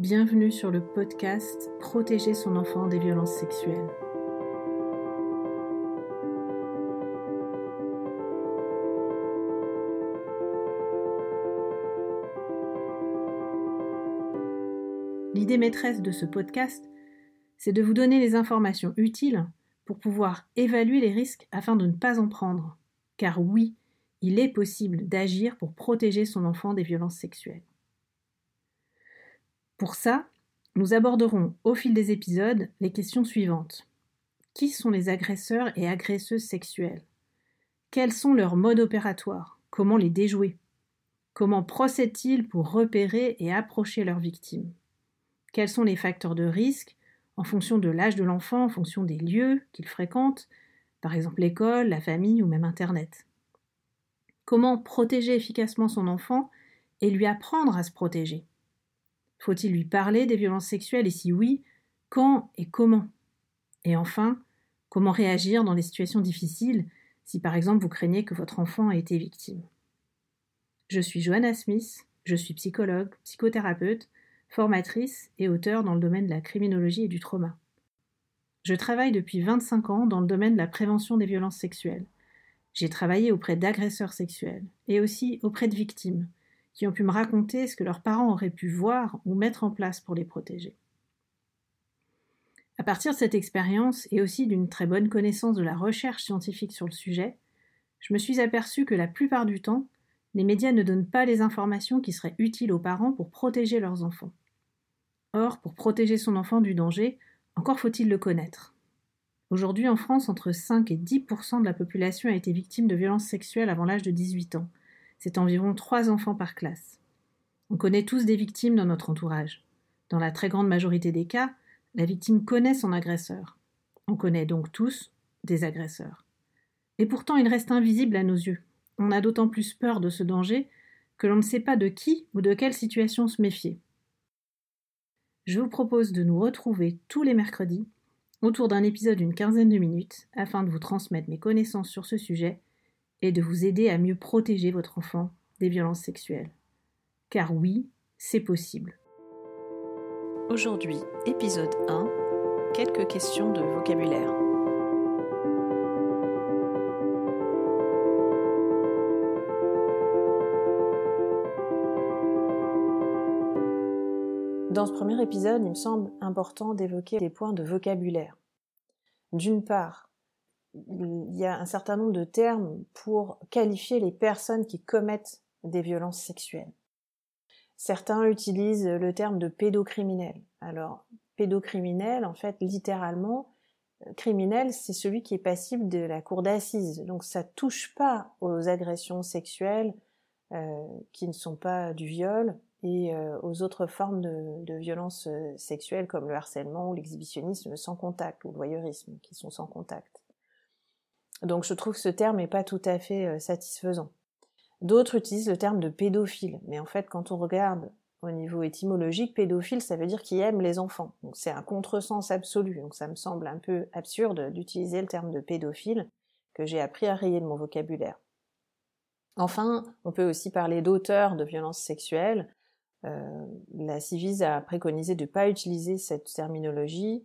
Bienvenue sur le podcast Protéger son enfant des violences sexuelles. L'idée maîtresse de ce podcast, c'est de vous donner les informations utiles pour pouvoir évaluer les risques afin de ne pas en prendre. Car oui, il est possible d'agir pour protéger son enfant des violences sexuelles. Pour ça, nous aborderons au fil des épisodes les questions suivantes. Qui sont les agresseurs et agresseuses sexuelles? Quels sont leurs modes opératoires? Comment les déjouer? Comment procèdent-ils pour repérer et approcher leurs victimes? Quels sont les facteurs de risque en fonction de l'âge de l'enfant, en fonction des lieux qu'il fréquente, par exemple l'école, la famille ou même Internet? Comment protéger efficacement son enfant et lui apprendre à se protéger? Faut-il lui parler des violences sexuelles et si oui, quand et comment? Et enfin, comment réagir dans les situations difficiles si par exemple vous craignez que votre enfant a été victime? Je suis Johanna Smith, je suis psychologue, psychothérapeute, formatrice et auteure dans le domaine de la criminologie et du trauma. Je travaille depuis 25 ans dans le domaine de la prévention des violences sexuelles. J'ai travaillé auprès d'agresseurs sexuels et aussi auprès de victimes qui ont pu me raconter ce que leurs parents auraient pu voir ou mettre en place pour les protéger. À partir de cette expérience et aussi d'une très bonne connaissance de la recherche scientifique sur le sujet, je me suis aperçu que la plupart du temps, les médias ne donnent pas les informations qui seraient utiles aux parents pour protéger leurs enfants. Or, pour protéger son enfant du danger, encore faut-il le connaître. Aujourd'hui, en France, entre 5 et 10% de la population a été victime de violences sexuelles avant l'âge de 18 ans. C'est environ 3 enfants par classe. On connaît tous des victimes dans notre entourage. Dans la très grande majorité des cas, la victime connaît son agresseur. On connaît donc tous des agresseurs. Et pourtant, il reste invisible à nos yeux. On a d'autant plus peur de ce danger que l'on ne sait pas de qui ou de quelle situation se méfier. Je vous propose de nous retrouver tous les mercredis autour d'un épisode d'une quinzaine de minutes afin de vous transmettre mes connaissances sur ce sujet et de vous aider à mieux protéger votre enfant des violences sexuelles. Car oui, c'est possible. Aujourd'hui, épisode 1, quelques questions de vocabulaire. Dans ce premier épisode, il me semble important d'évoquer des points de vocabulaire. D'une part, il y a un certain nombre de termes pour qualifier les personnes qui commettent des violences sexuelles. Certains utilisent le terme de pédocriminel. Alors, pédocriminel, en fait, littéralement, euh, criminel, c'est celui qui est passible de la cour d'assises. Donc, ça touche pas aux agressions sexuelles euh, qui ne sont pas du viol, et euh, aux autres formes de, de violences euh, sexuelles comme le harcèlement ou l'exhibitionnisme sans contact ou le voyeurisme qui sont sans contact. Donc je trouve que ce terme n'est pas tout à fait euh, satisfaisant. D'autres utilisent le terme de pédophile, mais en fait quand on regarde au niveau étymologique, pédophile ça veut dire qui aime les enfants. Donc c'est un contresens absolu, donc ça me semble un peu absurde d'utiliser le terme de pédophile que j'ai appris à rayer de mon vocabulaire. Enfin, on peut aussi parler d'auteur de violences sexuelles, euh, la CIVIS a préconisé de ne pas utiliser cette terminologie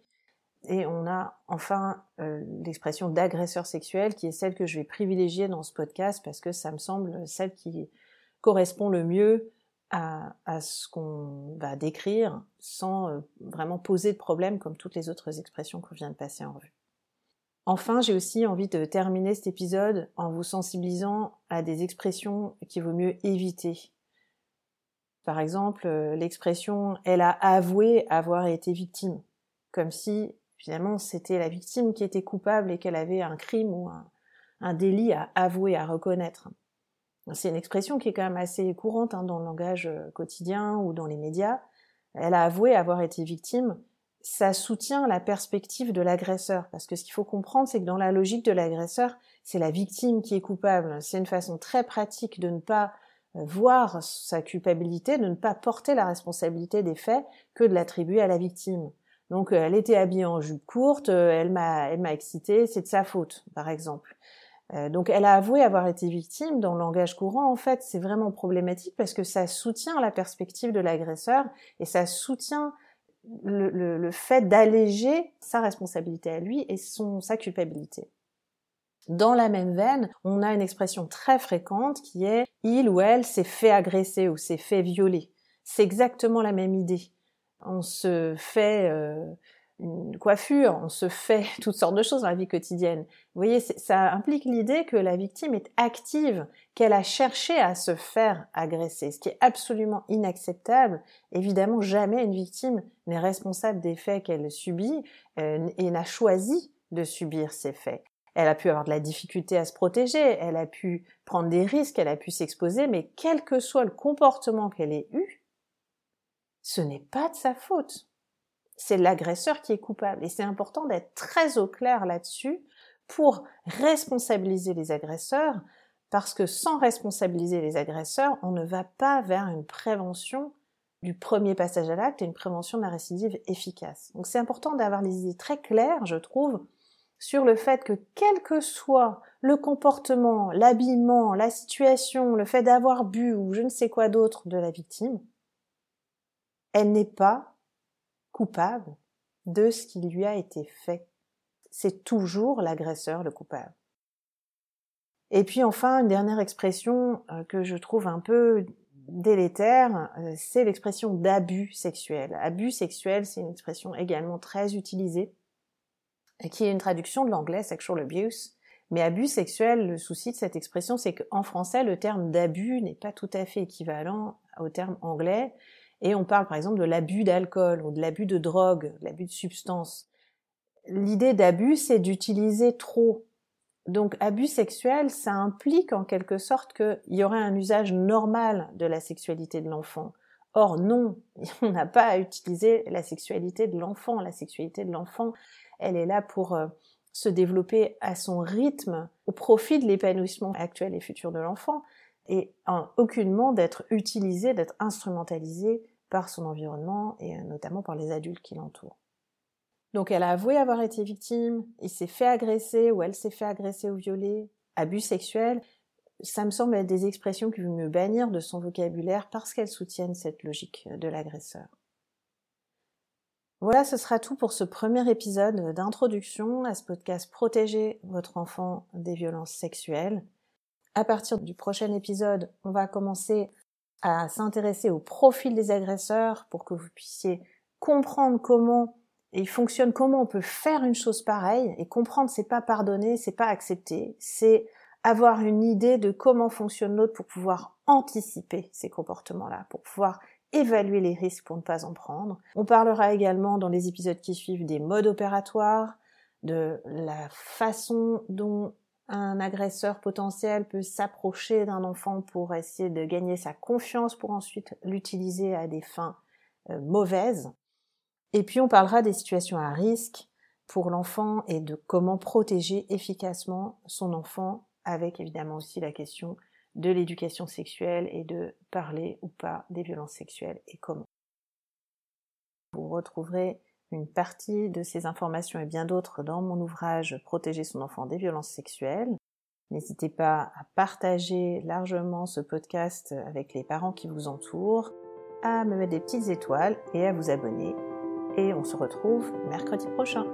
et on a enfin euh, l'expression d'agresseur sexuel qui est celle que je vais privilégier dans ce podcast parce que ça me semble celle qui correspond le mieux à, ce qu'on va décrire sans euh, vraiment poser de problème comme toutes les autres expressions qu'on vient de passer en revue. Enfin, j'ai aussi envie de terminer cet épisode en vous sensibilisant à des expressions qu'il vaut mieux éviter par exemple, euh, l'expression elle a avoué avoir été victime, comme si finalement c'était la victime qui était coupable et qu'elle avait un crime ou un, délit à avouer, à reconnaître. C'est une expression qui est quand même assez courante hein, dans le langage euh, quotidien ou dans les médias. Elle a avoué avoir été victime. Ça soutient la perspective de l'agresseur, parce que ce qu'il faut comprendre, c'est que dans la logique de l'agresseur, c'est la victime qui est coupable. C'est une façon très pratique de ne pas voir sa culpabilité, de ne pas porter la responsabilité des faits que de l'attribuer à la victime. Donc euh, elle était habillée en jupe courte, euh, elle m'a elle m'a excité, c'est de sa faute, par exemple. Euh, donc elle a avoué avoir été victime dans le langage courant. En fait, c'est vraiment problématique parce que ça soutient la perspective de l'agresseur et ça soutient le, fait d'alléger sa responsabilité à lui et son, sa culpabilité. Dans la même veine, on a une expression très fréquente qui est il ou elle s'est fait agresser ou s'est fait violer. C'est exactement la même idée. On se fait euh, une coiffure, on se fait toutes sortes de choses dans la vie quotidienne. Vous voyez, ça implique l'idée que la victime est active, qu'elle a cherché à se faire agresser, ce qui est absolument inacceptable. Évidemment, jamais une victime n'est responsable des faits qu'elle subit euh, et n'a choisi de subir ces faits. Elle a pu avoir de la difficulté à se protéger, elle a pu prendre des risques, elle a pu s'exposer, mais quel que soit le comportement qu'elle ait eu, ce n'est pas de sa faute c'est l'agresseur qui est coupable. Et c'est important d'être très au clair là-dessus pour responsabiliser les agresseurs, parce que sans responsabiliser les agresseurs, on ne va pas vers une prévention du premier passage à l'acte et une prévention de la récidive efficace. Donc c'est important d'avoir les idées très claires, je trouve, sur le fait que quel que soit le comportement, l'habillement, la situation, le fait d'avoir bu ou je ne sais quoi d'autre de la victime, elle n'est pas coupable de ce qui lui a été fait. C'est toujours l'agresseur le coupable. Et puis enfin, une dernière expression euh, que je trouve un peu délétère, euh, c'est l'expression d'abus sexuel. Abus sexuel, c'est une expression également très utilisée, qui est une traduction de l'anglais sexual abuse. Mais abus sexuel, le souci de cette expression, c'est qu'en français, le terme d'abus n'est pas tout à fait équivalent au terme anglais et on parle par exemple de l'abus d'alcool ou de l'abus de drogue, de l'abus de substances. L'idée d'abus, c'est d'utiliser trop. Donc abus sexuel, ça implique en quelque sorte qu'il y aurait un usage normal de la sexualité de l'enfant. Or non, on n'a pas à utiliser la sexualité de l'enfant. La sexualité de l'enfant, elle est là pour euh, se développer à son rythme, au profit de l'épanouissement actuel et futur de l'enfant et en aucunement d'être utilisé, d'être instrumentalisé par son environnement et euh, notamment par les adultes qui l'entourent. Donc elle a avoué avoir été victime, il s'est fait agresser ou elle s'est fait agresser ou violer, abus sexuel. Ça me semble être des expressions qui veut me bannir de son vocabulaire parce qu'elles soutiennent cette logique de l'agresseur. Voilà, ce sera tout pour ce premier épisode d'introduction à ce podcast Protéger votre enfant des violences sexuelles. À partir du prochain épisode, on va commencer à s'intéresser au profil des agresseurs pour que vous puissiez comprendre comment ils fonctionnent, comment on peut faire une chose pareille et comprendre c'est pas pardonner, c'est pas accepter, c'est avoir une idée de comment fonctionne l'autre pour pouvoir anticiper ces comportements-là, pour pouvoir évaluer les risques pour ne pas en prendre. On parlera également dans les épisodes qui suivent des modes opératoires, de la façon dont un agresseur potentiel peut s'approcher d'un enfant pour essayer de gagner sa confiance pour ensuite l'utiliser à des fins euh, mauvaises. Et puis on parlera des situations à risque pour l'enfant et de comment protéger efficacement son enfant avec évidemment aussi la question de l'éducation sexuelle et de parler ou pas des violences sexuelles et comment. Vous retrouverez une partie de ces informations et bien d'autres dans mon ouvrage Protéger son enfant des violences sexuelles. N'hésitez pas à partager largement ce podcast avec les parents qui vous entourent, à me mettre des petites étoiles et à vous abonner. Et on se retrouve mercredi prochain.